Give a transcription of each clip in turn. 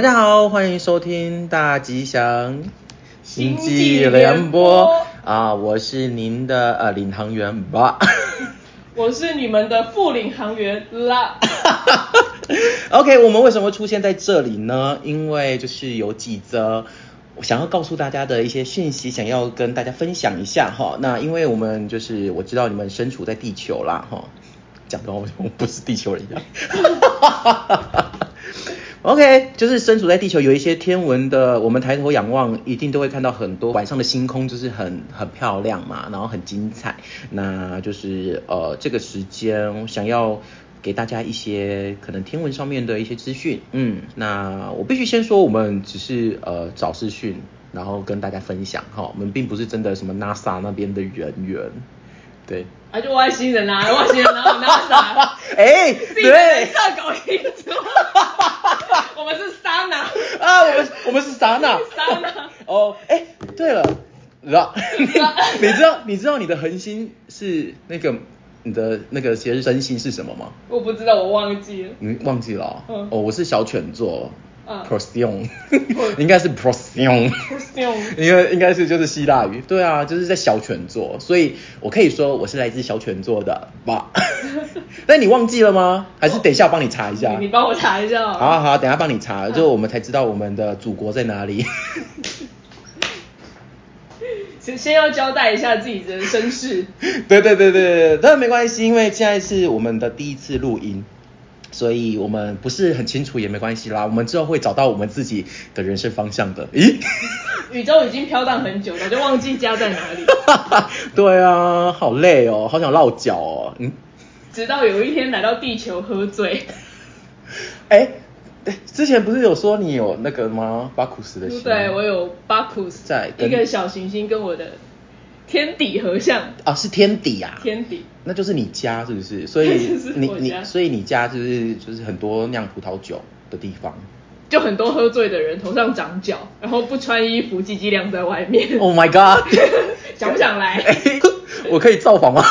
大家好，欢迎收听大吉祥星际联播啊，我是您的呃领航员吧。我是你们的副领航员啦。OK，我们为什么会出现在这里呢？因为就是有几则我想要告诉大家的一些讯息，想要跟大家分享一下哈。那因为我们就是我知道你们身处在地球啦哈，讲的我我不是地球人一样。OK，就是身处在地球，有一些天文的，我们抬头仰望，一定都会看到很多晚上的星空，就是很很漂亮嘛，然后很精彩。那就是呃，这个时间想要给大家一些可能天文上面的一些资讯。嗯，那我必须先说，我们只是呃找资讯，然后跟大家分享哈，我们并不是真的什么 NASA 那边的人员。对，啊，就外星人啊，外星人然后 NASA，哎，自己在对。上搞清楚。我们是沙拿，啊，我们我们是啥呢？莎娜 哦，哎，对了，你知道你你知道你知道你的恒星是那个你的那个其实真星是什么吗？我不知道，我忘记了。你忘记了哦？嗯哦，我是小犬座。嗯 Procyon，应该是 Procyon，用应该应该是就是希腊语，对啊，就是在小犬座，所以我可以说我是来自小犬座的吧。但 你忘记了吗？还是等一下我帮你查一下？你你帮我查一下哦。好啊好啊，等一下帮你查，就我们才知道我们的祖国在哪里。先先要交代一下自己的身世。对对对对对，但没关系，因为现在是我们的第一次录音，所以我们不是很清楚也没关系啦，我们之后会找到我们自己的人生方向的。咦？宇宙已经飘荡很久了，就忘记家在哪里。对啊，好累哦，好想落脚哦。嗯，直到有一天来到地球喝醉，哎，哎之前不是有说你有那个吗？巴库斯的心？对我有巴库斯在一个小行星跟我的天底合相，啊，是天底啊。天底。那就是你家是不是？所以 是你你家所以你家就是就是很多酿葡萄酒的地方。就很多喝醉的人头上长角，然后不穿衣服，鸡鸡晾在外面。Oh my god！想不想来？哎，我可以造访吗？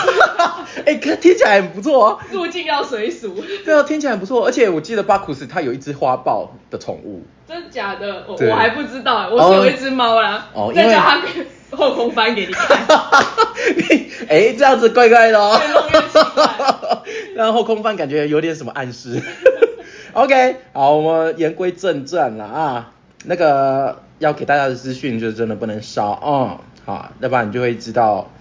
哎，可听起来很不错哦。入境要随俗，对啊，听起来很不错，而且我记得巴库斯他有一只花豹的宠物。真的假的？我对我还不知道，我是有一只猫啦。哦因为再叫它后空翻给你看。你哎，这样子怪怪的哦越弄越奇怪。然后空翻感觉有点什么暗示。OK，好，我们言归正传了啊。那个要给大家的资讯就是真的不能少啊、好，要不然你就会知道，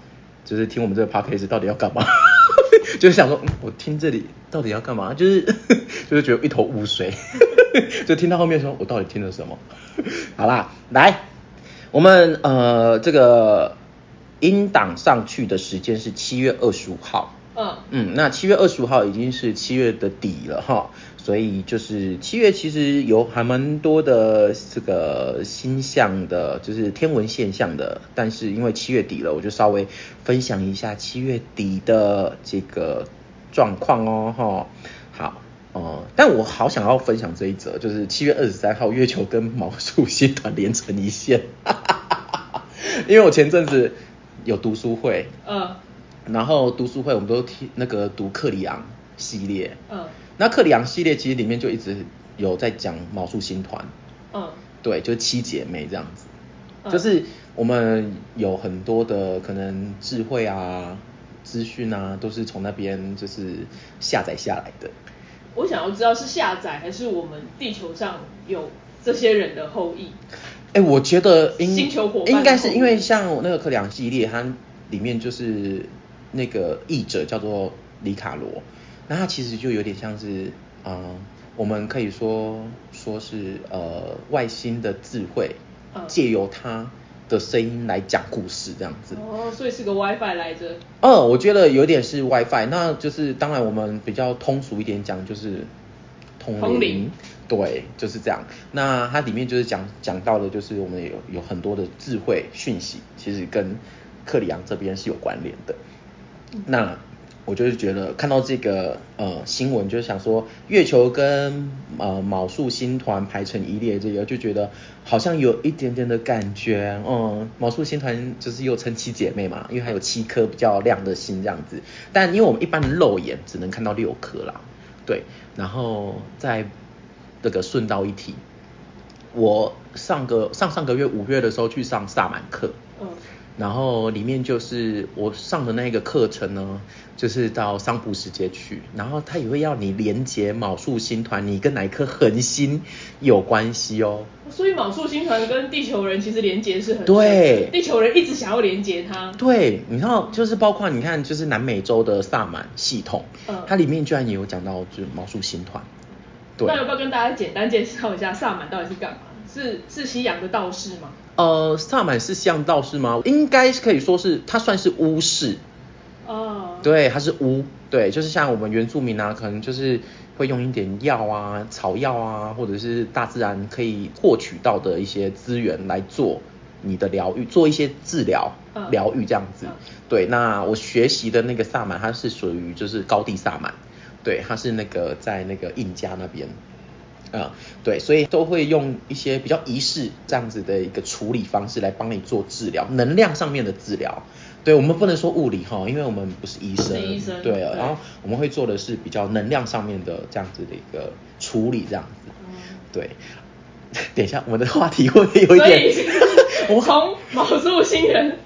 就是听我们这个 podcast 到底要干嘛。就是想说，嗯我听这里到底要干嘛？就是就是觉得一头雾水，就听到后面说，我到底听了什么？好啦，来，我们呃这个音档上去的时间是七月二十五号。嗯，嗯，那七月二十五号已经是七月的底了哈，所以就是七月其实有还蛮多的这个星象的，就是天文现象的。但是因为七月底了，我就稍微分享一下七月底的这个状况哦哈。好，哦、但我好想要分享这一则，就是七月二十三号，月球跟毛主席团连成一线，因为我前阵子有读书会，嗯。然后读书会我们都听那个读克里昂系列，嗯。那克里昂系列其实里面就一直有在讲毛主席团，嗯。对，就是七姐妹这样子，嗯。就是我们有很多的可能智慧啊、资讯啊，都是从那边就是下载下来的。我想要知道是下载还是我们地球上有这些人的后裔。哎，我觉得应星球伙伴应该是因为像那个克里昂系列，它里面就是那个译者叫做里卡罗，那他其实就有点像是，呃，我们可以说说是呃外星的智慧嗯，借由他的声音来讲故事这样子。哦，所以是个 WiFi 来着。嗯，我觉得有点是 WiFi，那就是当然我们比较通俗一点讲就是通通灵对，就是这样。那它里面就是讲讲到的，就是我们有有很多的智慧讯息，其实跟克里昂这边是有关联的。那我就是觉得看到这个呃新闻，就是想说月球跟呃卯宿星团排成一列，这个就觉得好像有一点点的感觉。嗯，卯宿星团就是又称七姐妹嘛，因为还有七颗比较亮的星这样子。但因为我们一般的肉眼只能看到六颗啦，对。然后再这个顺道一提，我上个上上个月五月的时候去上萨满课，然后里面就是我上的那个课程呢，就是到桑普世界去，然后他也会要你连接卯宿星团，你跟哪一颗恒星有关系哦。所以卯宿星团跟地球人其实连接是很对地球人一直想要连接它。对，你知道，就是包括你看，就是南美洲的萨满系统，嗯它里面居然也有讲到就是毛术星团，对那，要不要跟大家简单介绍一下萨满到底是干嘛？是是西洋的道士吗？呃，萨满是巷道是吗？应该是可以说是，它算是巫士，哦，对，它是巫，对，就是像我们原住民啊，可能就是会用一点药啊、草药啊，或者是大自然可以获取到的一些资源来做你的疗愈，做一些治疗、嗯疗愈这样子嗯。对，那我学习的那个萨满，它是属于就是高地萨满，对，它是那个在那个印加那边。啊、对，所以都会用一些比较仪式这样子的一个处理方式来帮你做治疗，能量上面的治疗。对我们不能说物理哈，因为我们不是医生，医生对，对然后我们会做的是比较能量上面的这样子的一个处理，这样子。嗯对，等一下，我们的话题会有一点？我 从卯宿星人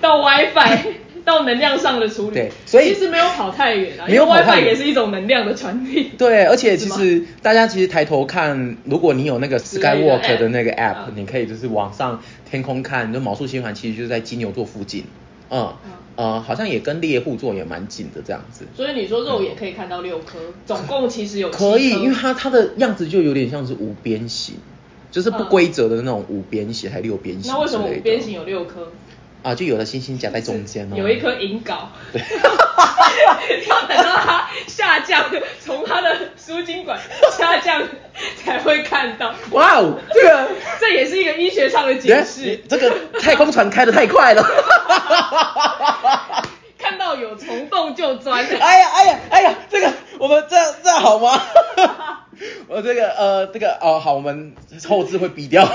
到 WiFi 到能量上的处理，对所以其实没有跑太远啊，没有跑太 WiFi 远也是一种能量的传递。对，而且 其实大家其实抬头看，如果你有那个 Skywalk 的那个 app，嗯你可以就是往上天空看，就毛宿星环其实就是在金牛座附近，嗯嗯呃，好像也跟猎户座也蛮近的这样子。所以你说肉眼可以看到六颗，总共其实有七可以，因为它它的样子就有点像是无边形，就是不嗯规则的那种五边形还六边形。那为什么五边形有六颗？啊？就有的星星夹在中间哦。有一颗引睾，对 要等到它下降，从它的输精管下降才会看到。哇哦，这个 这也是一个医学上的解释。这个太空船开的太快了。看到有虫洞就钻。哎呀哎呀哎呀，这个我们这样这样好吗？我这个呃这个哦好，我们后置会逼掉。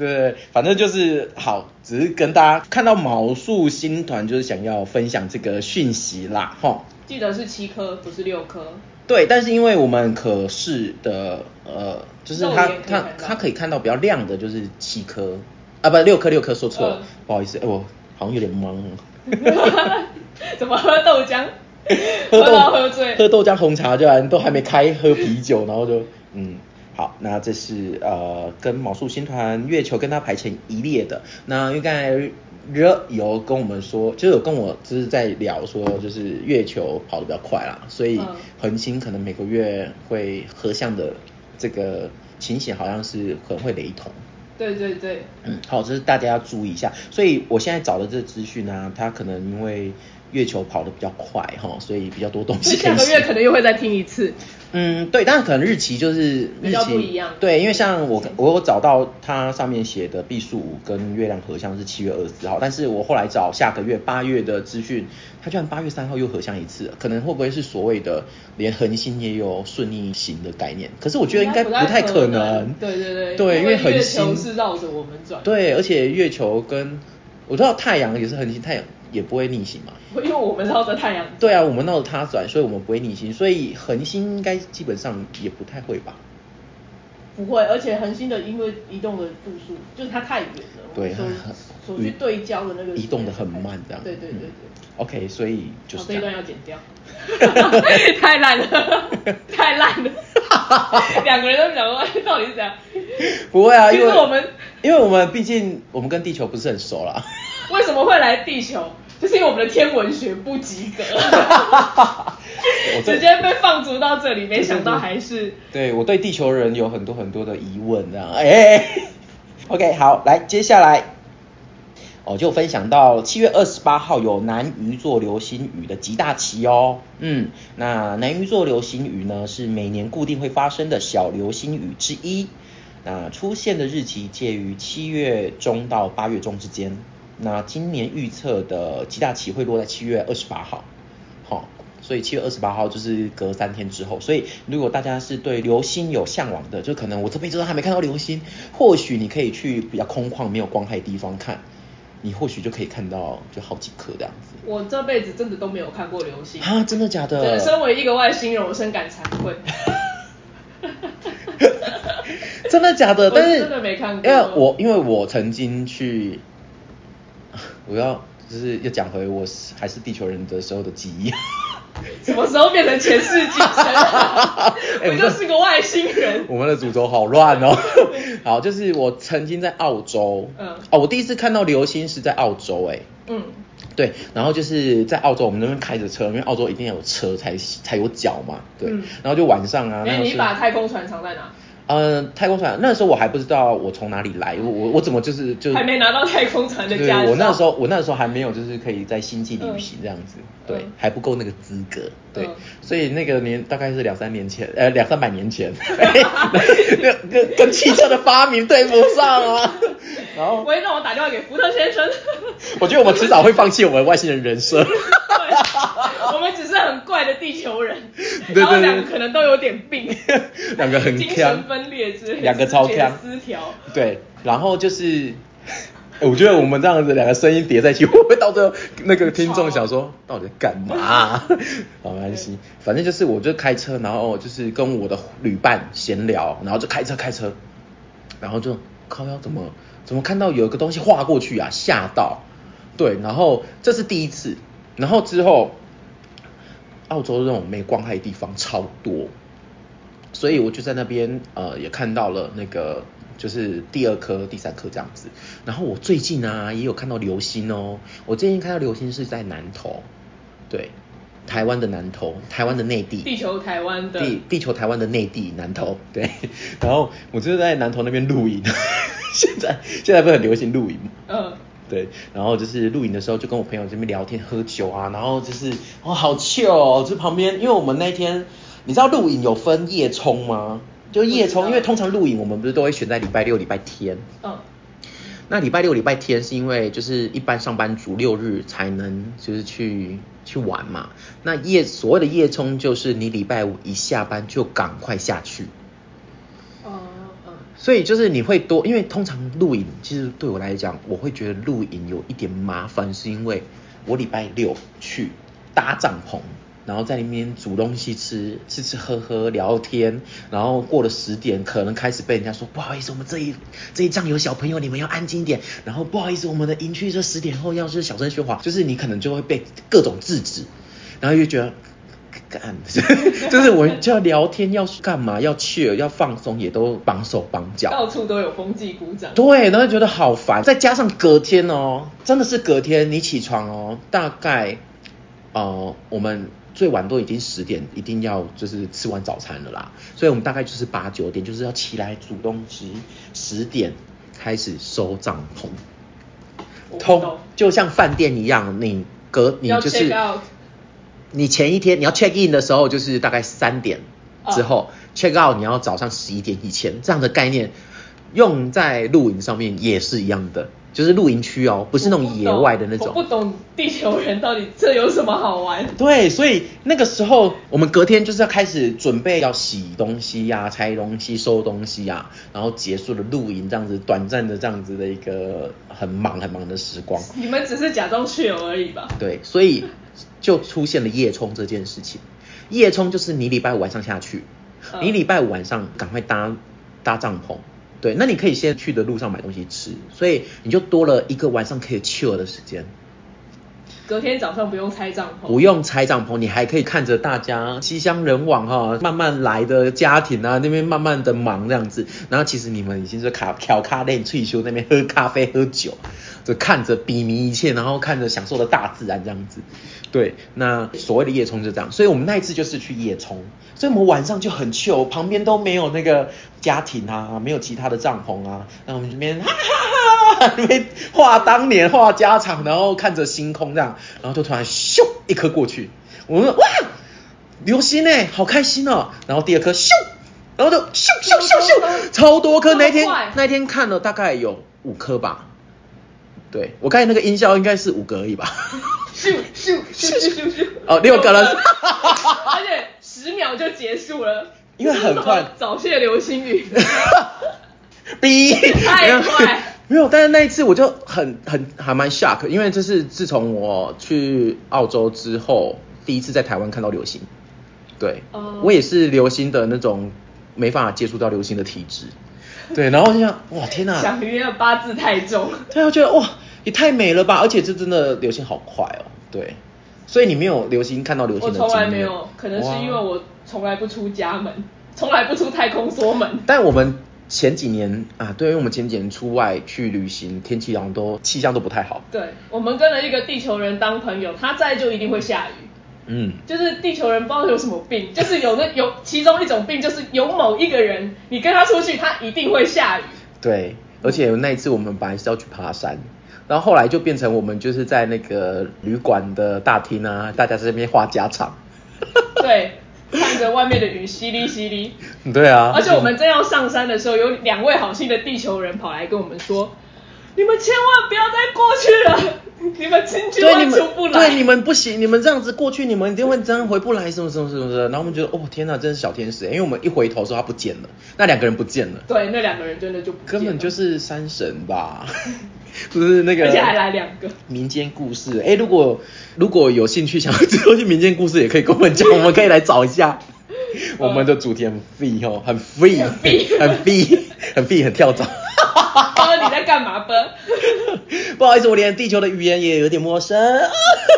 对，反正就是好，只是跟大家看到毛树星团，就是想要分享这个讯息啦，哈。记得是七颗，不是六颗。对，但是因为我们可视的呃，就是它它看到它可以看到比较亮的，就是七颗啊，不六颗六颗，说错了，嗯不好意思，哎、我好像有点懵。怎么喝豆浆？喝豆到喝醉。喝豆浆红茶，居然都还没开喝啤酒，然后就嗯。好，那这是呃跟毛素星团月球跟它排成一列的。那因为刚才热有跟我们说，就有跟我就是在聊说，就是月球跑得比较快啦，所以嗯恒星可能每个月会合相的这个情形好像是可能会雷同。对对对，嗯，好，这是大家要注意一下。所以我现在找的这个资讯呢，它可能因为月球跑得比较快哈，所以比较多东西。下个月可能又会再听一次。嗯，对，但是可能日期就是日期不一样对，因为像我我有找到它上面写的毕宿五跟月亮合相是七月二十四号，但是我后来找下个月八月的资讯，它居然八月三号又合相一次，可能会不会是所谓的连恒星也有顺逆行的概念？可是我觉得应该不太可能。对对对，对，因为恒星是绕着我们转。对，而且月球跟我知道太阳也是恒星，太阳也不会逆行嘛。因为我们绕着太阳。对啊，我们绕着它转，所以我们不会逆行，所以恒星应该基本上也不太会吧。不会，而且恒星的因为移动的度数，就是它太远了，对所去对焦的那个移动的很慢，这样。对对对对。嗯 OK，所以就好，是样这一段要剪掉，太烂了，太烂了。两个人都讲说，哎到底是怎样？不会啊，因为我们因为我们毕竟我们跟地球不是很熟啦。为什么会来地球？就是因为我们的天文学不及格，我直接被放逐到这里，没想到还是对我对地球人有很多很多的疑问，这样。哎、OK，好，来接下来。哦，就分享到七月二十八号有南鱼座流星雨的极大期哦。嗯，那南鱼座流星雨呢是每年固定会发生的小流星雨之一。那出现的日期介于七月中到八月中之间。那今年预测的极大期会落在七月二十八号。好、所以七月二十八号就是隔三天之后。所以如果大家是对流星有向往的，就可能我这辈子都还没看到流星，或许你可以去比较空旷、没有光害的地方看，你或许就可以看到就好几颗这样子。我这辈子真的都没有看过流星。啊，真的假的？对，身为一个外星人，我深感惭愧。真的假的？但是真的没看过因为我因为我曾经去，我要就是要讲回我是还是地球人的时候的记忆。什么时候变成前世今生 我就是个外星人。我们的主轴好乱哦。好，就是我曾经在澳洲，嗯哦，我第一次看到流星是在澳洲，哎，嗯，对，然后就是在澳洲，我们那边开着车，因为澳洲一定要有车才才有脚嘛，对，嗯然后就晚上啊，那哎，你把太空船藏在哪？呃太空船，那时候我还不知道我从哪里来，我我我怎么就是就还没拿到太空船的对，驾照。我那时候我那时候还没有就是可以在星际旅行这样子，对嗯，还不够那个资格，对，嗯所以那个年大概是两三年前，呃，两三百年前，跟跟跟汽车的发明对不上啊。然后我也，让我打电话给福特先生。我觉得我们迟早会放弃我们外星人人设。对，我们只是很怪的地球人，对对然后两个可能都有点病，两个很精神强分裂之类，两个超强。失调。对，然后就是。欸 我觉得我们这样子两个声音叠在一起，会不会到最后那个听众想说到底在干嘛、好，没关系，反正就是我就开车，然后就是跟我的旅伴闲聊，然后就开车开车，然后就靠腰怎么怎么看到有一个东西划过去啊，吓到，对，然后这是第一次，然后之后澳洲这种没光害的地方超多，所以我就在那边呃也看到了那个就是第二颗、第三颗这样子。然后我最近啊也有看到流星哦，我最近看到流星是在南投，对，台湾的南投，台湾的内地。地球台湾的地地球台湾的内地南投，对，然后我就是在南投那边露营，现在现在不是很流行露营吗？嗯，对，然后就是露营的时候就跟我朋友这边聊天喝酒啊，然后就是哦好 chill 哦，就旁边因为我们那天你知道露营有分夜冲吗？就夜冲，因为通常露营我们不是都会选在礼拜六、礼拜天。嗯，那礼拜六、礼拜天是因为就是一般上班族六日才能就是去去玩嘛。那夜所谓的夜冲就是你礼拜五一下班就赶快下去。哦，嗯，所以就是你会多，因为通常露营，其实对我来讲，我会觉得露营有一点麻烦，是因为我礼拜六去搭帐篷，然后在里面煮东西吃，吃吃喝喝聊天，然后过了十点，可能开始被人家说不好意思，我们这一这一帐有小朋友，你们要安静一点，然后不好意思，我们的营区这十点后要是小声喧哗，就是你可能就会被各种制止，然后就觉得。干，就是我就要聊天，要干嘛，要去，要放松，也都绑手绑脚。到处都有风纪鼓掌。对，然后觉得好烦，再加上隔天哦，真的是隔天你起床哦，大概呃我们最晚都已经十点，一定要就是吃完早餐了啦，所以我们大概就是八九点，就是要起来煮东西，十点开始收帐篷，通就像饭店一样，你隔你就是你前一天你要 check in 的时候，就是大概三点之后、check out，你要早上十一点以前，这样的概念用在露营上面也是一样的，就是露营区哦，不是那种野外的那种。我不懂地球人到底这有什么好玩。对，所以那个时候我们隔天就是要开始准备要洗东西呀、拆东西、收东西呀、然后结束了露营这样子短暂的这样子的一个很忙很忙的时光。你们只是假装去游而已吧？对，所以就出现了夜冲这件事情。夜冲就是你礼拜五晚上下去，嗯你礼拜五晚上赶快搭搭帐篷。对，那你可以先去的路上买东西吃，所以你就多了一个晚上可以 chill 的时间。隔天早上不用拆帐篷，不用拆帐篷，你还可以看着大家西乡人往哈、慢慢来的家庭啊，那边慢慢的忙这样子。然后其实你们已经是卡调咖练退休那边喝咖啡喝酒，就看着比迷一切，然后看着享受的大自然这样子。对，那所谓的夜冲就这样，所以我们那一次就是去夜冲，所以我们晚上就很糗旁边都没有那个家庭啊，没有其他的帐篷啊，那我们这边哈哈哈哈，那边话当年画家常，然后看着星空这样，然后就突然咻一颗过去，我们哇流星哎，好开心哦，然后第二颗咻，然后就咻咻咻咻，超多颗，那天那天看了大概有五颗吧，对我刚才那个音效应该是五个而已吧。咻咻咻咻咻咻，哦六个了。而且十秒就结束了，因为很快。早泄流星雨，逼，太快没有，但是那一次我就很很还蛮 shock，因为这是自从我去澳洲之后第一次在台湾看到流星。对，哦我也是流星的那种没办法接触到流星的体质，对，然后我就想，哇，天哪！想约八字太重。对，我觉得哇，也太美了吧！而且这真的流星好快哦。对，所以你没有流星看到流星我？从来没有，可能是因为我从来不出家门，从来不出太空梭门。但我们前几年啊，对，因为我们前几年出外去旅行，天气好像都气象都不太好。对，我们跟了一个地球人当朋友，他在就一定会下雨。嗯，就是地球人不知道有什么病，就是有那有其中一种病，就是有某一个人，你跟他出去，他一定会下雨。对，而且那一次我们本来是要去爬山，然后后来就变成我们就是在那个旅馆的大厅啊，大家在那边话家常。对，看着外面的雨淅沥淅沥。对啊，而且我们正要上山的时候，有两位好心的地球人跑来跟我们说：“你们千万不要再过去了，你们千对你们万出不来。”对你们不行，你们这样子过去，你们一定会这样回不来，什么什么什么的。然后我们觉得，哦天哪，真是小天使，因为我们一回头的时候他不见了，那两个人不见了，对那两个人真的就不见了根本就是山神吧？不是那个，而且还来两个。民间故事。哎，如果如果有兴趣想要知道去民间故事，也可以跟我们讲，我们可以来找一下。我们的主题很 free 哦，很 free，很 free 很 free，很 free，很跳蚤。哥，你在干嘛？哥？不好意思，我连地球的语言也有点陌生。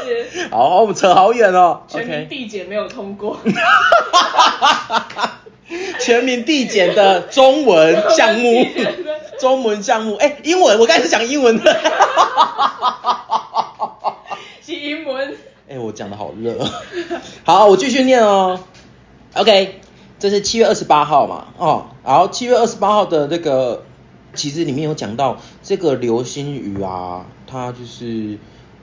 是 好，我们扯好远哦。全民地检没有通过。全民地检的中文项目中文项目，哎，英文，我刚才是讲英文的。是英文。哎、我讲的好热。好，我继续念哦。OK，这是七月二十八号嘛？哦，然后七月二十八号的那个，其实里面有讲到这个流星雨啊，它就是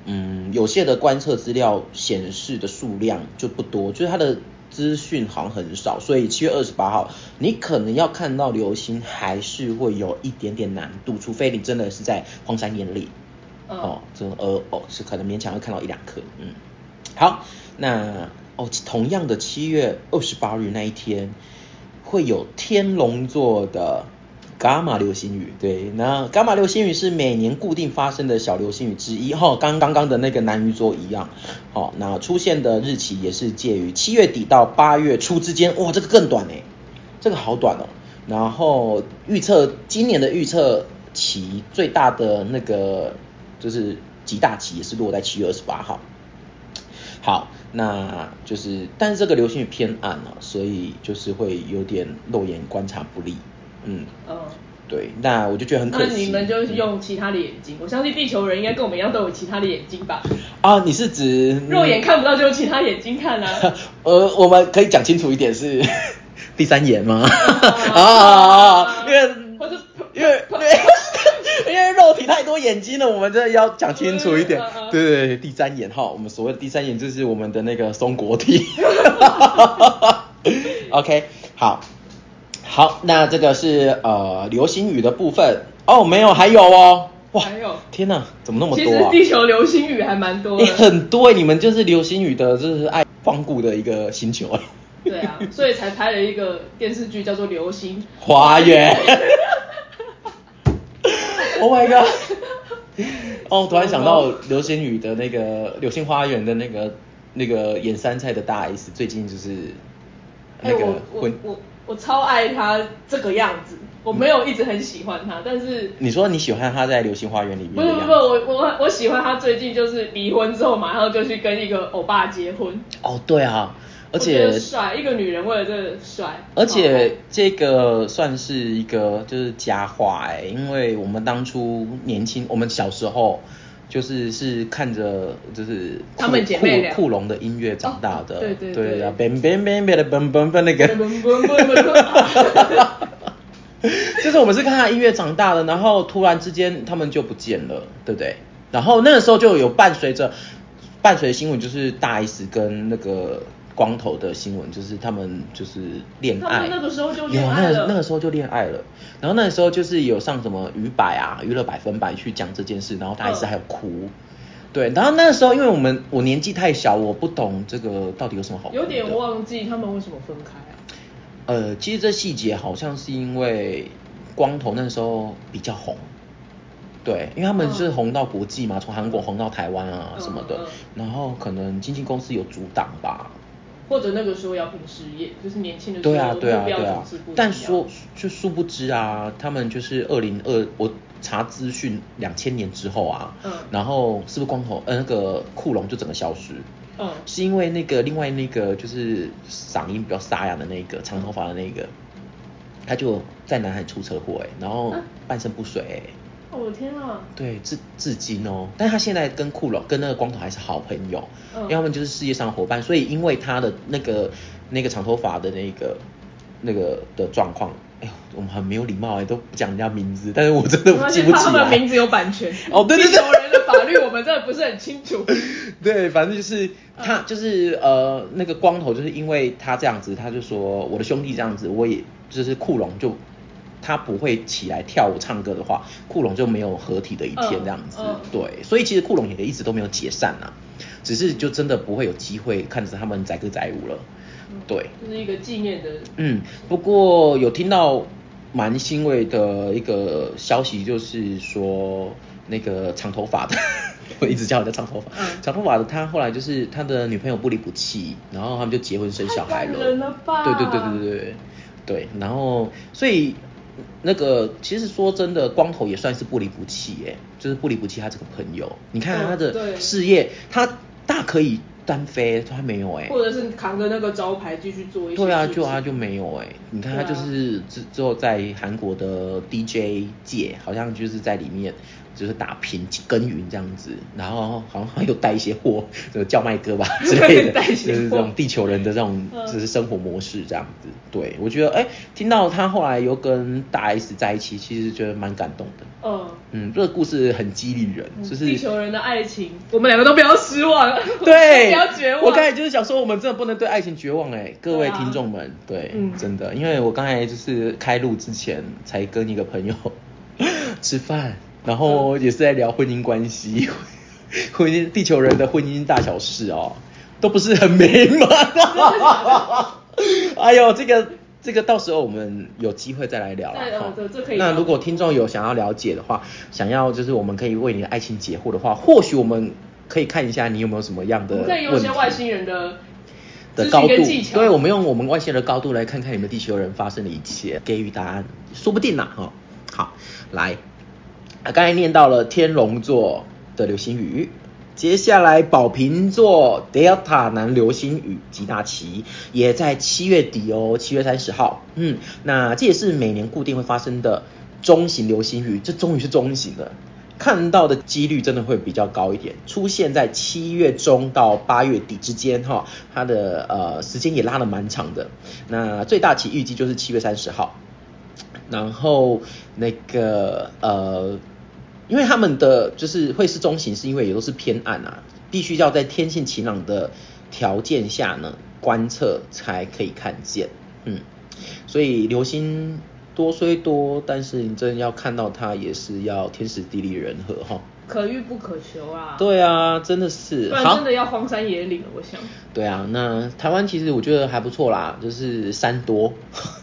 嗯，有些的观测资料显示的数量就不多，就是它的资讯好像很少，所以七月二十八号你可能要看到流星还是会有一点点难度，除非你真的是在荒山野岭。嗯哦，这呃哦是可能勉强会看到一两颗，嗯，好，那哦同样的七月二十八日那一天会有天龙座的伽马流星雨，对，那伽马流星雨是每年固定发生的小流星雨之一，哈、跟刚刚的那个南鱼座一样，好、那出现的日期也是介于七月底到八月初之间，哇，这个更短哎，这个好短哦。然后预测今年的预测期最大的那个就是极大期也是落在七月二十八号。好，那就是，但是这个流星雨偏暗啊，所以就是会有点肉眼观察不利。嗯，嗯。对，那我就觉得很可惜。那你们就是用其他的眼睛，我相信地球人应该跟我们一样都有其他的眼睛吧？啊，你是指 肉眼看不到就用其他眼睛看啊。呃，我们可以讲清楚一点是 第三眼吗？啊啊，因为因为因为因为肉体太多眼睛了，我们真的要讲清楚一点对对对，第三眼哈，我们所谓的第三眼就是我们的那个松果体。OK，好，好，那这个是呃流星雨的部分哦，没有，还有哦，哇，还有天哪，怎么那么多啊？实地球流星雨还蛮多哎、的。很多哎、你们就是流星雨的，就是爱光顾的一个星球哎。对啊，所以才拍了一个电视剧叫做《流星花园 Oh my god！哦，突然想到流星雨的那个《流星花园》的那个那个演杉菜的大 S，最近就是哎、那个婚。我我超爱他这个样子，我没有一直很喜欢他，但是你说你喜欢他在《流星花园》里面不是不是？我我我喜欢他最近就是离婚之后马上就去跟一个欧巴结婚，哦，对啊，而且帅，一个女人为了这个帅，而且这个算是一个就是佳话哎，因为我们当初年轻，我们小时候就是是看着就是他们姐妹俩库库龙的音乐长大的，哦对对对对啊，bang bang bang bang 的 bang bang bang 那个，嘣嘣嘣嘣就是我们是看他音乐长大的，然后突然之间他们就不见了，对不对？然后那个时候就有伴随着伴随新闻，就是大 S 跟那个光头的新闻，就是他们就是恋爱。他们那个时候就恋爱了有那个那个时候就恋爱了，然后那个时候就是有上什么娱百啊、娱乐百分百去讲这件事，然后他还是还有哭。对，然后那个时候因为我们我年纪太小，我不懂这个到底有什么好哭。有点忘记他们为什么分开啊？呃，其实这细节好像是因为光头那时候比较红，对，因为他们是红到国际嘛，从韩国红到台湾啊嗯什么的，嗯然后可能经纪公司有阻挡吧，或者那个时候要拼事业，就是年轻的时候对啊，对啊，对啊。但说就殊不知啊，他们就是二零二，我查资讯两千年之后啊，嗯。然后是不是光头呃那个库龙就整个消失？嗯。是因为那个另外那个就是嗓音比较沙哑的那个长头发的那个，他就在南海出车祸哎、然后啊？半身不遂哎、哦我的天啊，对，至至今哦，但是他现在跟库龙跟那个光头还是好朋友，嗯因为他们就是事业上的伙伴，所以因为他的那个那个长头发的那个那个的状况，哎呦，我们很没有礼貌哎，都不讲人家名字，但是我真的没关系记不起怕他们来。名字有版权。哦对对对 地球人的法律我们真的不是很清楚。对，反正就是嗯他，就是呃，那个光头，就是因为他这样子，他就说我的兄弟这样子，我也就是库龙就他不会起来跳舞唱歌的话，库龙就没有合体的一天嗯这样子。嗯对，所以其实库龙也一直都没有解散啊，只是就真的不会有机会看着他们载歌载舞了。对，就是一个纪念的。嗯，不过有听到蛮欣慰的一个消息，就是说那个长头发的，我一直叫人家长头发，嗯长头发的他后来就是他的女朋友不离不弃，然后他们就结婚生小孩了。了吧对对对对对对对，然后所以。那个其实说真的，光头也算是不离不弃哎，就是不离不弃他这个朋友。你看他的事业，他大可以单飞，他没有哎。或者是扛着那个招牌继续做一些对啊，就啊就没有哎、你看他就是之之后在韩国的 DJ 界，好像就是在里面就是打拼耕耘这样子，然后好像还有带一些货，这个叫卖哥吧 之类的，就是这种地球人的这种嗯就是生活模式这样子。对我觉得哎、听到他后来又跟大 S 在一起，其实觉得蛮感动的。嗯。嗯，这个故事很激励人，就是地球人的爱情，我们两个都不要失望，对，不 要绝望。我刚才就是想说，我们真的不能对爱情绝望哎，各位听众们，对，嗯真的，因为我刚才就是开录之前才跟一个朋友 吃饭，然后也是在聊婚姻关系，婚姻地球人的婚姻大小事哦，都不是很美满。哎呦，这个。这个到时候我们有机会再来聊那如果听众有想要了解的话，想要就是我们可以为你的爱情解惑的话，或许我们可以看一下你有没有什么样的我们可以用一些外星人的的高度对，我们用我们外星人的高度来看看你们地球人发生的一切，给予答案，说不定啦哈、好，来，啊，刚才念到了天龙座的流星雨。接下来，宝瓶座 Delta 南流星雨吉大期也在七月底哦，七月三十号。嗯，那这也是每年固定会发生的中型流星雨，这终于是中型了。看到的几率真的会比较高一点，出现在七月中到八月底之间哈，它的呃时间也拉得蛮长的。那最大期预计就是七月三十号，然后那个呃，因为他们的就是会是中型，是因为也都是偏暗啊，必须要在天性晴朗的条件下呢观测才可以看见，嗯，所以流星多虽多，但是你真的要看到它，也是要天时地利人和哈。可遇不可求啊。，对啊，真的是不然真的要荒山野岭了，我想。对啊，那台湾其实我觉得还不错啦，就是山多。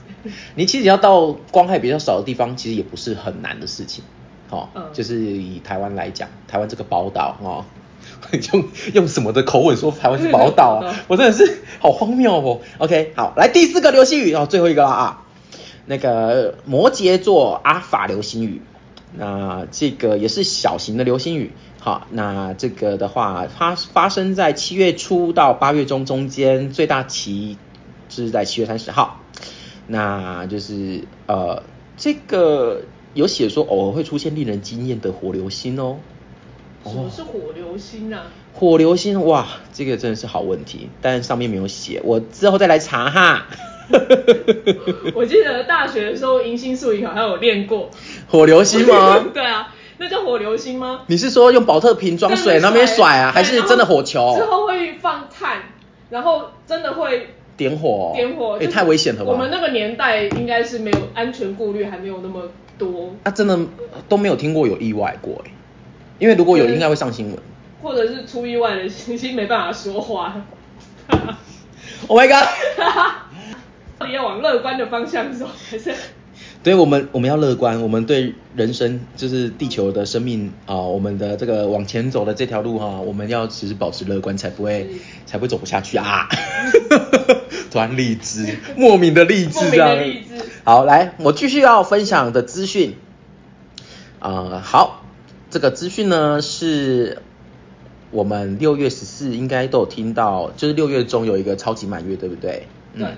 你其实要到光害比较少的地方，其实也不是很难的事情。哦，嗯就是以台湾来讲，台湾这个宝岛哦，用用什么的口吻说台湾是宝岛宝岛啊？我真的是好荒谬哦。OK，好，来第四个流星雨哦，最后一个了啊。那个摩羯座阿法流星雨，那这个也是小型的流星雨。好，那这个的话，它发生在七月初到八月中中间，最大期是在七月三十号。那就是呃，这个有写说偶尔会出现令人惊艳的火流星哦。什么是火流星啊？火流星哇，这个真的是好问题，但上面没有写，我之后再来查哈。我记得大学的时候，迎新树影好像有练过。火流星吗？对啊，那叫火流星吗？你是说用保特瓶装水，那边甩啊，还是真的火球之球？后会放炭，然后真的会点火、点火，哎、就是太危险了吧？我们那个年代应该是没有安全顾虑，还没有那么多，啊，真的都没有听过有意外过哎，因为如果有，嗯应该会上新闻。或者是出意外的，已经没办法说话。Oh my god！到底要往乐观的方向走，还是对我们我们要乐观，我们对人生就是地球的生命啊、我们的这个往前走的这条路哈、我们要其实保持乐观，才不会才不会走不下去啊！突然励志，莫名的励志这样。好，来，我继续要分享的资讯，呃，好，这个资讯呢是我们六月十四应该都有听到，就是六月中有一个超级满月，对不对？嗯。对。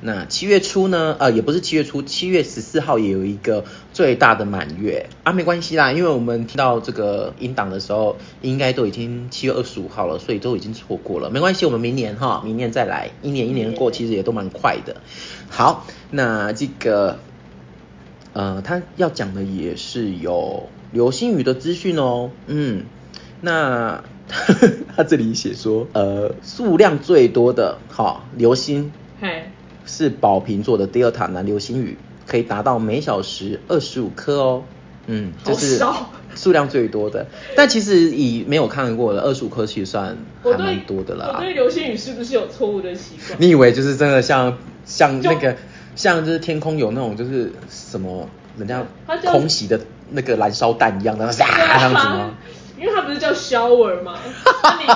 那七月初呢，呃，也不是七月初，七月十四号也有一个最大的满月。啊，没关系啦，因为我们听到这个音档的时候，应该都已经七月二十五号了，所以都已经错过了，没关系，我们明年哈，明年再来，一年一年过，其实也都蛮快的。好，那这个呃，他要讲的也是有流星雨的资讯哦，嗯，那 他这里写说，呃，数量最多的好、流星嘿，是宝瓶座的德尔塔南流星雨，可以达到每小时二十五颗哦。嗯，就是数量最多的，但其实以没有看过的二十五颗，其实算还蛮多的啦。我对流星雨是不是有错误的习惯？你以为就是真的像像那个像就是天空有那种就是什么人家空袭的那个燃烧弹一样的，唰对这样子吗啊？，因为它不是叫 shower 吗？那你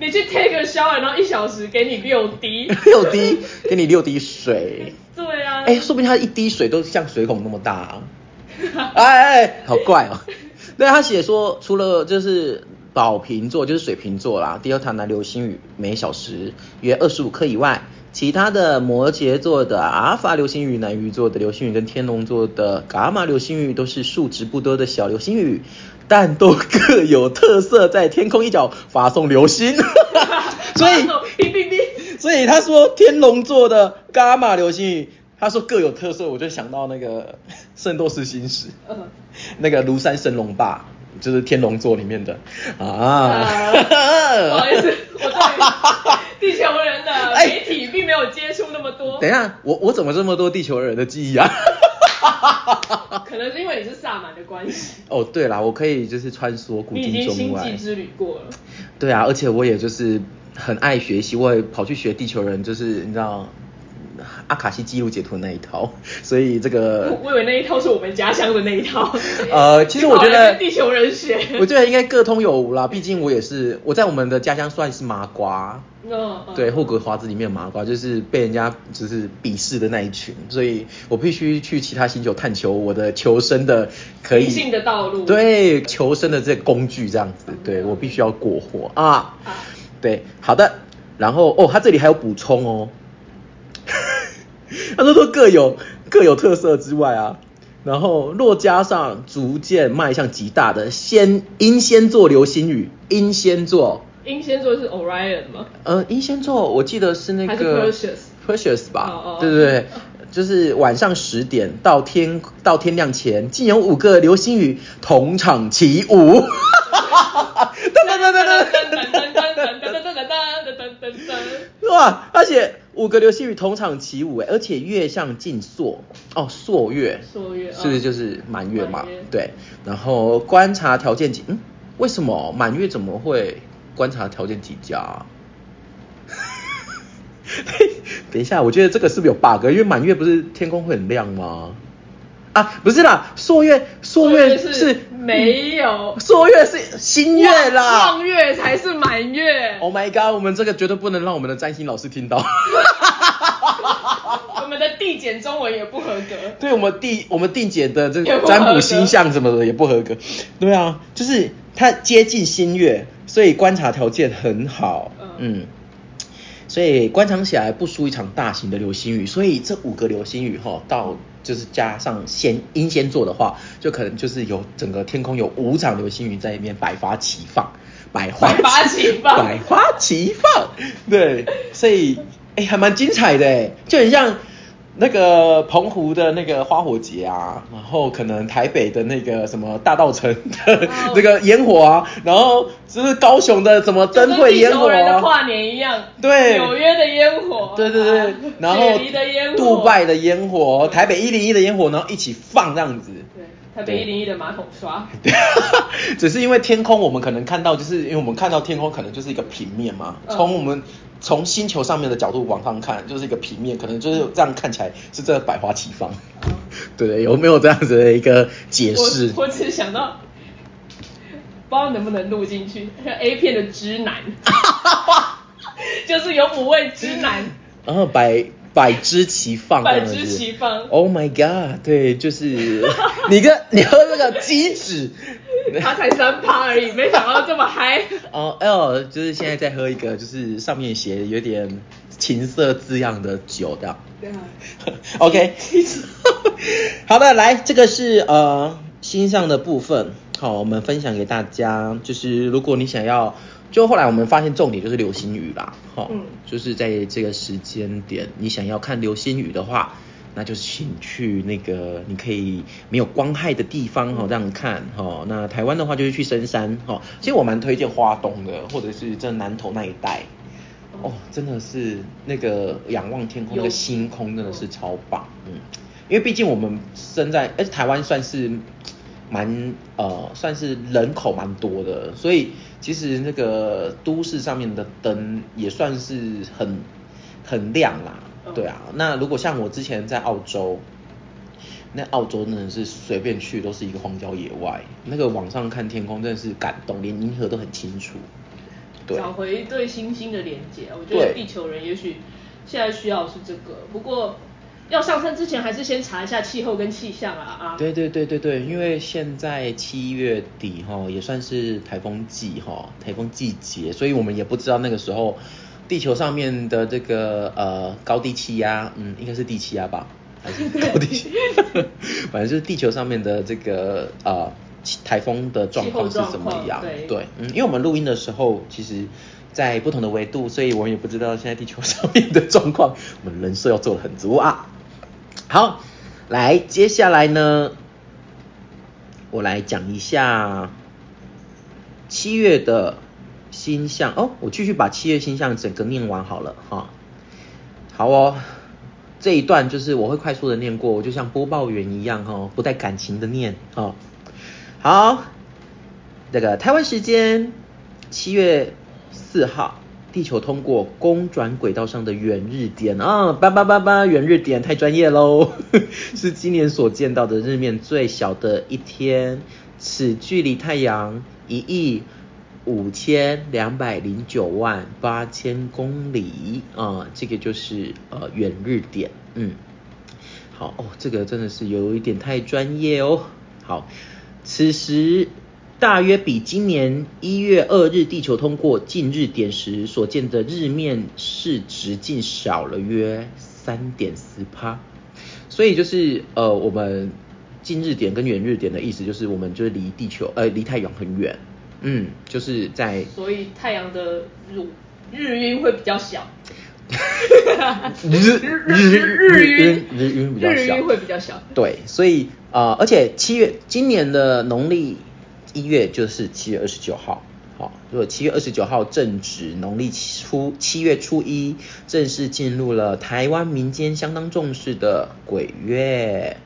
你去 take a shower，然后一小时给你六滴，六滴，给你六滴水，对啊，哎、说不定它一滴水都像水孔那么大、啊。哎哎，好怪哦。对他写说，除了就是宝瓶座，就是水瓶座啦，第二塔南流星雨每小时约二十五颗以外，其他的摩羯座的阿尔法流星雨、南鱼座的流星雨跟天龙座的伽马流星雨都是数值不多的小流星雨，但都各有特色，在天空一角发送流星。所以所以他说天龙座的伽马流星雨，他说各有特色，我就想到那个 《圣斗士星矢》，嗯，那个庐山神龙霸，就是天龙座里面的啊。啊 不好意思，我对于地球人的媒体并没有接触那么多，等一下，我我怎么这么多地球人的记忆啊？可能是因为你是萨满的关系，哦，对啦，我可以就是穿梭古你已今中外经星际。之旅过了。对啊，而且我也就是很爱学习，我也跑去学地球人，就是你知道阿卡西记录截图那一套，所以这个我我以为那一套是我们家乡的那一套。呃，其实我觉得 地球人学，我觉得应该各通有无啦，毕竟我也是我在我们的家乡算是麻瓜，嗯，嗯对，霍格华兹里面的麻瓜就是被人家就是鄙视的那一群，所以我必须去其他星球探求我的求生的可以理性的道路。对，求生的这个工具这样子，对我必须要过活啊。啊。对，好的，然后哦，他这里还有补充哦，他说说各有各有特色之外啊，然后若加上逐渐迈向极大的先英仙座流星雨，英仙座，英仙座是 Orion 吗？呃，英仙座我记得是那个 Perseus Precious 吧，对对对，就是晚上十点到天到天亮前，竟有五个流星雨同场起舞。噔噔噔噔噔噔噔噔噔哇！而且五个流星雨同场起舞，哎，而且月相近朔，哦，朔月，朔月是不是哦就是满月嘛？对，然后观察条件几，嗯，为什么满月怎么会观察条件几佳、啊？等一下，我觉得这个是不是有 bug？因为满月不是天空会很亮吗？啊，不是啦，朔月，朔月是是没有，朔月是新月啦。望月才是满月。Oh my god！我们这个绝对不能让我们的占星老师听到。我们的递减中文也不合格。对我们地我们定解的这个占卜星象什么的也不合格。对啊，就是它接近新月，所以观察条件很好。嗯嗯，所以观察起来不输一场大型的流星雨。所以这五个流星雨哈，到就是加上仙英仙座的话，就可能就是有整个天空有五场流星雨在里面百花齐放。百花百花齐放百花齐放，对，所以哎、还蛮精彩的哎，就很像那个澎湖的那个花火节啊，然后可能台北的那个什么大道城的哦 这个烟火啊，然后就是高雄的什么灯会烟火啊，跨年一样。对纽约的烟火。对对对啊，然后。杜拜的烟火，台北一零一的烟火，然后一起放这样子。对，台北一零一的马桶刷。只是因为天空，我们可能看到，就是因为我们看到天空可能就是一个平面嘛，嗯。从我们从星球上面的角度往上看，就是一个平面，可能就是这样看起来是这百花齐放。嗯。对，有没有这样子的一个解释？我我只是想到，不知道能不能录进去，像 A 片的直男，就是有五位直男，然后百百枝齐放，百枝齐放。Oh my god！对，就是 你跟 你喝那个鸡脂，他才三趴而已，没想到这么嗨。哦，L 就是现在在喝一个，就是上面写有点情色字样的酒这样。对啊，OK，好的，来，这个是呃心上的部分，好，我们分享给大家，就是如果你想要，就后来我们发现重点就是流星雨啦，好，嗯就是在这个时间点，你想要看流星雨的话。那就是请去那个你可以没有光害的地方哈，这样看哈。那台湾的话就是去深山哈，其实我蛮推荐花东的，或者是这南投那一带。哦，真的是那个仰望天空，那个星空真的是超棒，嗯，因为毕竟我们生在，而且台湾算是蛮呃，算是人口蛮多的，所以其实那个都市上面的灯也算是很很亮啦，对啊。那如果像我之前在澳洲，那澳洲真的是随便去都是一个荒郊野外，那个网上看天空真的是感动，连银河都很清楚。对找回对星星的连接。我觉得地球人也许现在需要是这个，不过要上山之前还是先查一下气候跟气象啊啊。对对对对对，因为现在七月底哈，也算是台风季哈，台风季节，所以我们也不知道那个时候地球上面的这个呃高低气压，嗯，应该是低气压吧，还是 高低气？反正就是地球上面的这个呃气台风的状况是怎么样？对，嗯，因为我们录音的时候，其实。在不同的维度，所以我们也不知道现在地球上面的状况，我们人设要做的很足啊。好，来，接下来呢，我来讲一下七月的星象哦。我继续把七月星象整个念完好了哈。好哦，这一段就是我会快速的念过，我就像播报员一样哈，不带感情的念哦。好，这个台湾时间七月四号。地球通过公转轨道上的远日点。啊，八八八八远日点太专业喽，是今年所见到的日面最小的一天，此距离太阳一亿五千两百零九万八千公里。啊，这个就是呃远日点，嗯，好哦，这个真的是有一点太专业哦，好，此时。大约比今年一月二日地球通过近日点时所见的日面视直径少了约三点四帕，所以就是呃我们近日点跟远日点的意思就是我们就是离地球呃离太阳很远，嗯，就是在所以太阳的日日晕会比较小。日日日晕日晕比较小，日晕会比较小。对，所以呃而且七月今年的农历。一月就是七月二十九号，好，如果七月二十九号正值农历初七月初一，正式进入了台湾民间相当重视的鬼月。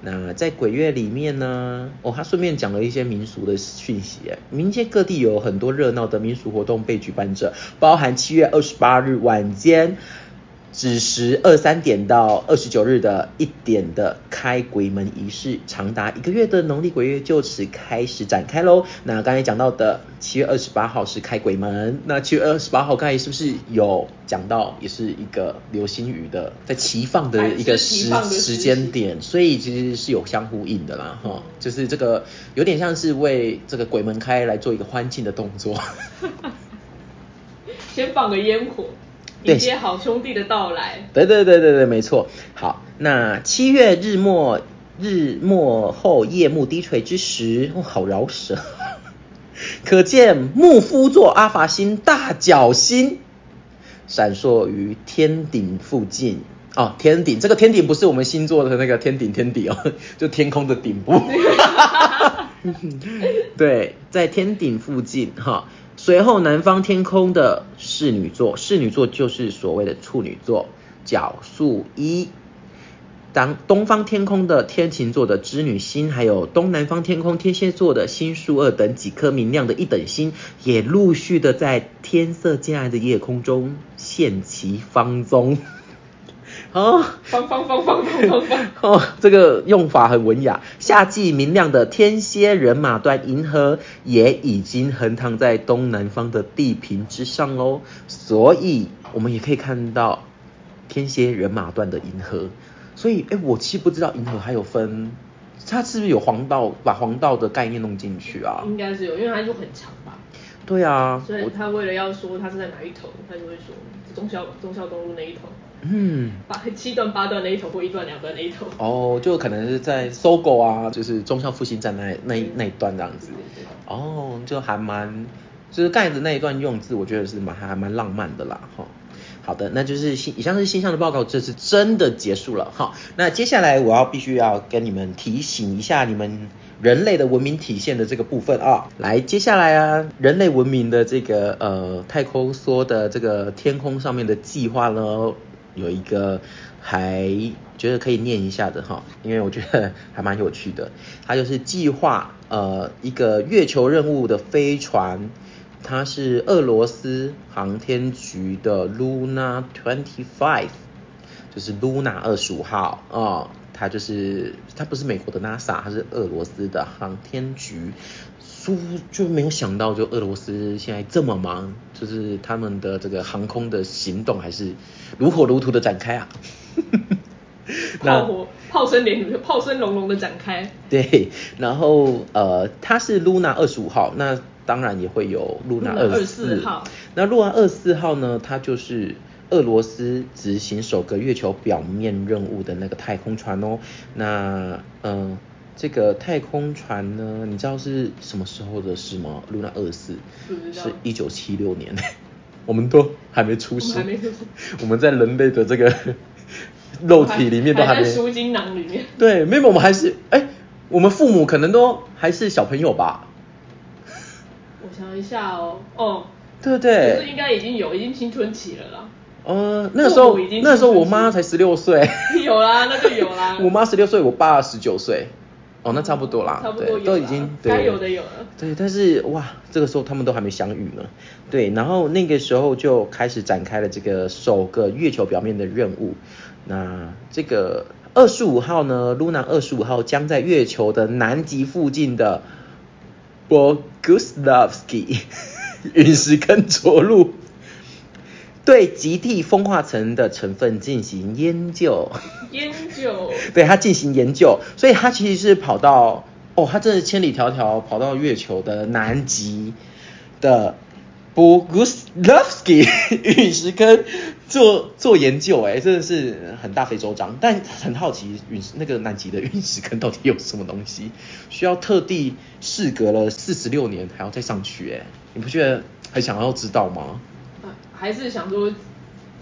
那在鬼月里面呢，哦，他顺便讲了一些民俗的讯息，民间各地有很多热闹的民俗活动被举办着，包含七月二十八日晚间。子时二三点到二十九日的一点的开鬼门仪式，长达一个月的农历鬼月就此开始展开喽。那刚才讲到的七月二十八号是开鬼门，那七月二十八号刚才是不是有讲到，也是一个流星雨的在齐放的一个时时间点，所以其实是有相呼应的啦，哈，就是这个有点像是为这个鬼门开来做一个欢庆的动作。先放个烟火。迎接好兄弟的到来。对对对对对，没错。好，那七月日末日末后夜幕低垂之时，哦，好饶舌。可见木夫座阿法星大角星闪烁于天顶附近。哦，天顶这个天顶不是我们星座的那个天顶天底哦，就天空的顶部。对，在天顶附近哈。随后，南方天空的侍女座，侍女座就是所谓的处女座，角宿一。当东方天空的天琴座的织女星，还有东南方天空天蝎座的星宿二等几颗明亮的一等星，也陆续的在天色渐暗的夜空中现其芳踪。哦。方方方方方方方。哦，这个用法很文雅。夏季明亮的天蝎人马段银河也已经横躺在东南方的地平之上喽，所以我们也可以看到天蝎人马段的银河。所以，哎，我其实不知道银河还有分，它是不是有黄道，把黄道的概念弄进去啊？应该是有，因为它就很长吧。对啊，所以他为了要说他是在哪一头，他就会说中孝中孝东路那一头。嗯，八七段八段那一头或一段两段那一头。哦，就可能是在搜狗啊，就是中校复兴站那那那一段这样子。哦，就还蛮，就是盖子那一段用字，我觉得是蛮还蛮浪漫的啦，哈。好的，那就是星以上是星象的报告，这次真的结束了哈。那接下来我要必须要跟你们提醒一下你们人类的文明体现的这个部分啊。来，接下来啊，人类文明的这个呃太空梭的这个天空上面的计划呢，有一个还觉得可以念一下的哈，因为我觉得还蛮有趣的。它就是计划呃一个月球任务的飞船。它是俄罗斯航天局的 Luna Twenty Five，就是 Luna 二十五号啊，它就是它不是美国的 NASA，它是俄罗斯的航天局。苏就没有想到，就俄罗斯现在这么忙，就是他们的这个航空的行动还是如火如荼的展开啊。炮火炮声连炮声隆隆的展开。对，然后呃，它是 Luna 二十五号，那。当然也会有 Luna 二十四号。那 Luna 二十四号呢？它就是俄罗斯执行首个月球表面任务的那个太空船哦。那嗯，这个太空船呢，你知道是什么时候的事吗？露娜二四是一九七六年，我们都还没出生，我们在人类的这个 肉体里面都还在输精囊里面。对，妹妹，我们还是哎，我们父母可能都还是小朋友吧。我想一下哦，哦，对不对？就是应该已经有，已经青春期了啦。嗯，那个时候，那时候我妈才十六岁。有啦，那就有啦。我妈十六岁，我爸十九岁。哦，那差不多啦。差不多都已经该有的有了。对，但是哇，这个时候他们都还没相遇呢。对，然后那个时候就开始展开了这个首个月球表面的任务。那这个二十五号呢，Luna 二十五号将在月球的南极附近的。Boguslavsky 陨石坑着陆，对极地风化层的成分进行研究。研究。对它进行研究，所以它其实是跑到哦，它真的千里迢迢跑到月球的南极的。Boguslavsky 陨石坑做做研究，哎，真的是很大费周章。但很好奇，陨石那个南极的陨石坑到底有什么东西，需要特地事隔了四十六年还要再上去，哎，你不觉得很想要知道吗？还是想说，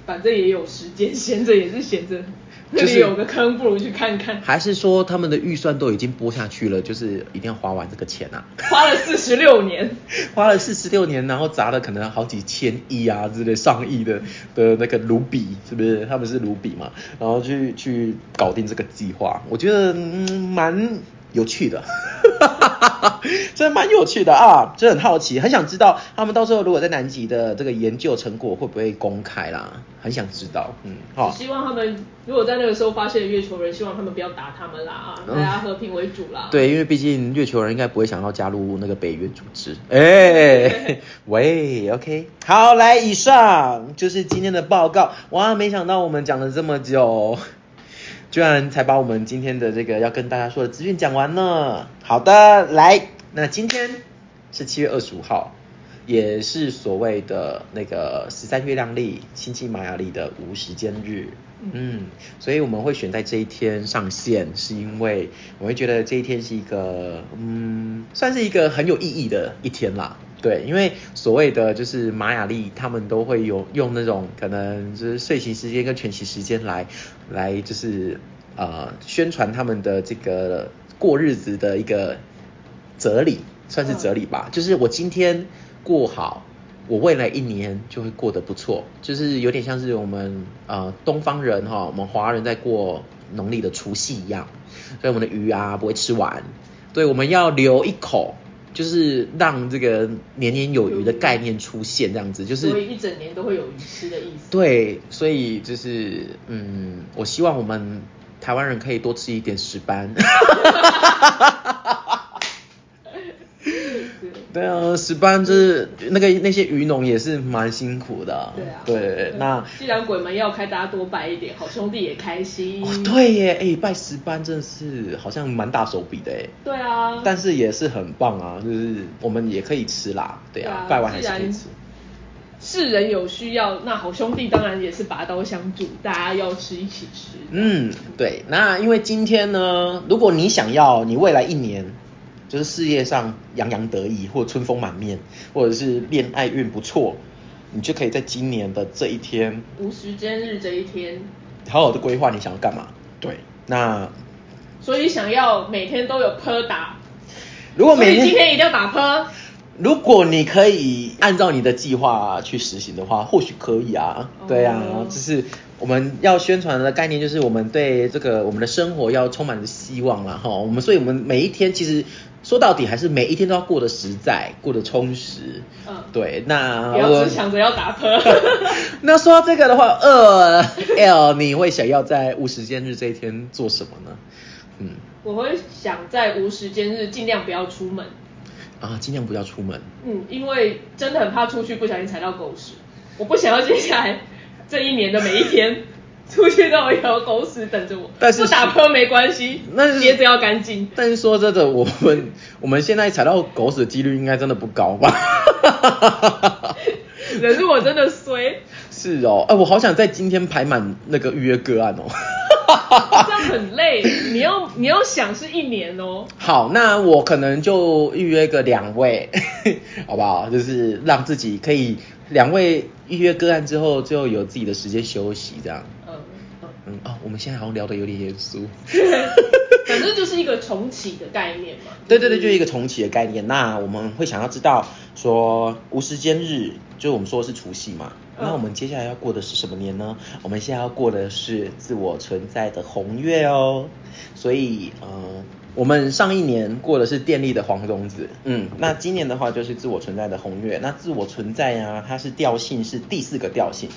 反正也有时间，闲着也是闲着。那里有个坑，不如去看看。还是说他们的预算都已经拨下去了，就是一定要花完这个钱啊？花了四十六年，花了四十六年，然后砸了可能好几千亿啊之类上亿的的那个卢比，是不是？他们是卢比嘛？然后去去搞定这个计划，我觉得嗯蛮。有趣的，真的蛮有趣的啊！真的很好奇，很想知道他们到时候如果在南极的这个研究成果会不会公开啦？很想知道，嗯，好。希望他们如果在那个时候发现月球人，希望他们不要打他们啦啊，大家和平为主啦。对，因为毕竟月球人应该不会想要加入那个北约组织。哎，喂，OK，好，来，以上就是今天的报告。哇，没想到我们讲了这么久。居然才把我们今天的这个要跟大家说的资讯讲完呢。好的，来，那今天是七月二十五号，也是所谓的那个十三月亮历星际玛雅历的无时间日。嗯，所以我们会选在这一天上线，是因为我会觉得这一天是一个，嗯，算是一个很有意义的一天啦。对，因为所谓的就是玛雅历，他们都会有用那种可能就是睡醒时间跟全息时间来来就是呃宣传他们的这个过日子的一个哲理，算是哲理吧。就是我今天过好，我未来一年就会过得不错。就是有点像是我们呃东方人哈，我们华人在过农历的除夕一样，所以我们的鱼啊不会吃完，对，我们要留一口。就是让这个年年有余的概念出现，这样子就是所以一整年都会有鱼吃的意思。对，所以就是嗯，我希望我们台湾人可以多吃一点石斑。对啊，石斑就是那个那些渔农也是蛮辛苦的。对啊，对，那既然鬼门要开，大家多拜一点，好兄弟也开心。哦，对耶，哎，拜石斑真的是好像蛮大手笔的哎。对啊。但是也是很棒啊，就是我们也可以吃啦，对啊，拜完还是可以吃。世人有需要，那好兄弟当然也是拔刀相助，大家要吃一起吃。嗯，对，那因为今天呢，如果你想要你未来一年。就是事业上洋洋得意，或春风满面，或者是恋爱运不错，你就可以在今年的这一天，无时间日这一天，好好的规划你想要干嘛。对，那所以想要每天都有泼打，如果每今天一定要打泼。如果你可以按照你的计划去实行的话，或许可以啊。对啊，就是我们要宣传的概念，就是我们对这个我们的生活要充满着希望了哈。我们所以我们每一天其实。说到底还是每一天都要过得实在，过得充实。嗯，对，那不要只想着要打破。那说到这个的话，呃 L 你会想要在无时间日这一天做什么呢？嗯，我会想在无时间日尽量不要出门。啊，尽量不要出门。嗯，因为真的很怕出去不小心踩到狗屎，我不想要接下来这一年的每一天。出去都有一条狗屎等着我，但是不打泼没关系，那鞋子要干净。但是说真的，我们 我们现在踩到狗屎的几率应该真的不高吧？可是我真的衰，是哦，哎，我好想在今天排满那个预约个案哦。这样很累，你要你要想是一年哦。好，那我可能就预约个两位，好不好？就是让自己可以两位预约个案之后，就有自己的时间休息这样。嗯嗯哦，我们现在好像聊得有点严肃。反正就是一个重启的概念嘛。对对对，就是一个重启的概念。那我们会想要知道说无时间日，就是我们说的是除夕嘛。那我们接下来要过的是什么年呢？我们现在要过的是自我存在的红月哦。所以呃，我们上一年过的是电力的黄种子，嗯，那今年的话就是自我存在的红月。那自我存在呀，它是调性是第四个调性。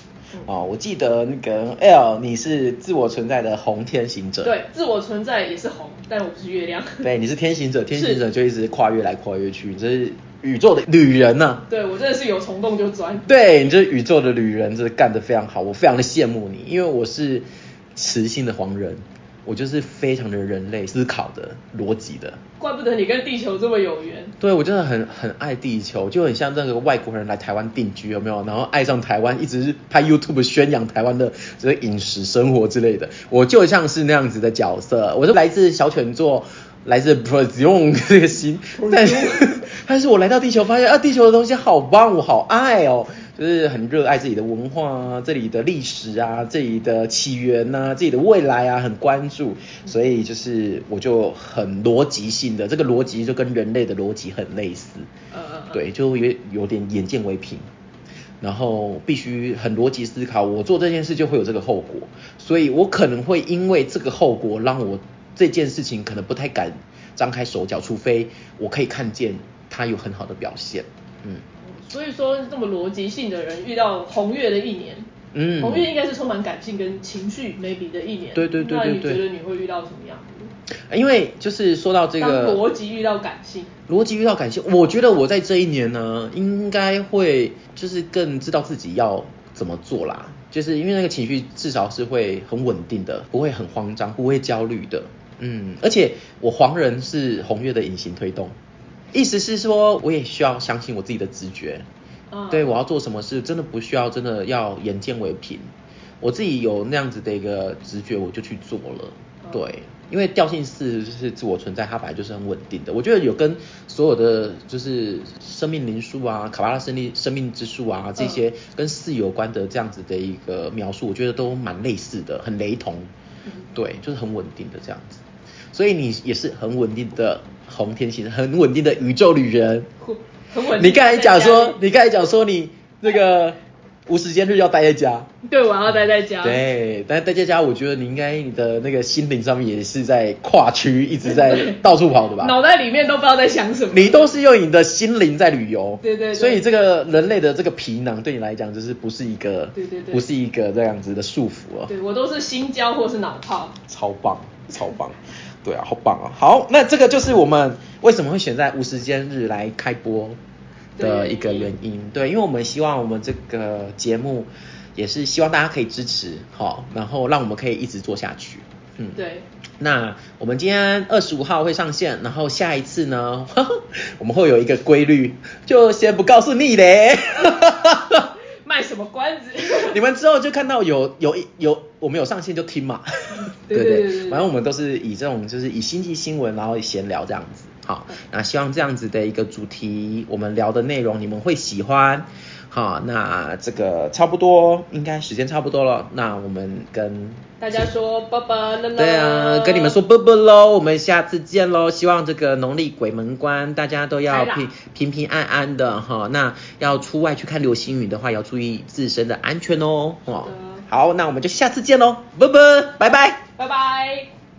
哦，我记得那个 L，你是自我存在的红天行者。对，自我存在也是红，但我不是月亮。对，你是天行者，天行者就一直跨越来跨越去，你这是宇宙的旅人呐。对，我真的是有虫洞就钻。对，你这是宇宙的旅人，真的干得非常好，我非常的羡慕你，因为我是雌性的黄人。我就是非常的人类思考的逻辑的，怪不得你跟地球这么有缘。对，我真的很很爱地球，就很像那个外国人来台湾定居，有没有？然后爱上台湾，一直拍 YouTube 宣扬台湾的这个饮食生活之类的。我就像是那样子的角色，我是来自小犬座，来自 p r o z o n 这个星，但是 但是我来到地球，发现啊，地球的东西好棒，我好爱哦。就是很热爱自己的文化啊，这里的历史啊，这里的起源呐，自己的未来啊，很关注，所以就是我就很逻辑性的，这个逻辑就跟人类的逻辑很类似，嗯嗯，对，就有有点眼见为凭，然后必须很逻辑思考，我做这件事就会有这个后果，所以我可能会因为这个后果让我这件事情可能不太敢张开手脚，除非我可以看见它有很好的表现，嗯。所以说，这么逻辑性的人遇到红月的一年，嗯，红月应该是充满感性跟情绪 maybe 的一年。对对对对对。那你觉得你会遇到什么样的？因为就是说到这个逻辑遇到感性，逻辑遇到感性，我觉得我在这一年呢，应该会就是更知道自己要怎么做啦。就是因为那个情绪至少是会很稳定的，不会很慌张，不会焦虑的。嗯，而且我黄人是红月的隐形推动。意思是说，我也需要相信我自己的直觉。对我要做什么事，真的不需要真的要眼见为凭。我自己有那样子的一个直觉，我就去做了。对，因为调性四就是自我存在，它本来就是很稳定的。我觉得有跟所有的就是生命灵数啊、卡巴拉生命生命之树啊这些跟四有关的这样子的一个描述，我觉得都蛮类似的，很雷同。对，就是很稳定的这样子。所以你也是很稳定的红天行，很稳定的宇宙旅人。很稳。你刚才讲说，你刚才讲说你那个无时间日要待在家。对，我要待在家。对，但待在家，我觉得你应该你的那个心灵上面也是在跨区，一直在到处跑的吧？脑袋里面都不知道在想什么。你都是用你的心灵在旅游。对对。所以这个人类的这个皮囊对你来讲，就是不是一个，对对对，不是一个这样子的束缚哦。对我都是心焦或是脑泡。超棒，超棒。对啊，好棒啊！好，那这个就是我们为什么会选在无时间日来开播的一个原因。对，因为我们希望我们这个节目也是希望大家可以支持，好，然后让我们可以一直做下去。嗯，对。那我们今天二十五号会上线，然后下一次呢，我们会有一个规律，就先不告诉你嘞。卖什么关子？你们之后就看到有有有我们有上线就听嘛，对 对对，反正我们都是以这种就是以星际新闻然后闲聊这样子，好，那希望这样子的一个主题我们聊的内容你们会喜欢。好，那这个差不多，应该时间差不多了。那我们跟大家说拜拜了。对啊，跟你们说拜拜喽，我们下次见喽。希望这个农历鬼门关大家都要平平平安安的哈。那要出外去看流星雨的话，要注意自身的安全哦。好，那我们就下次见喽，拜拜，拜拜，拜拜。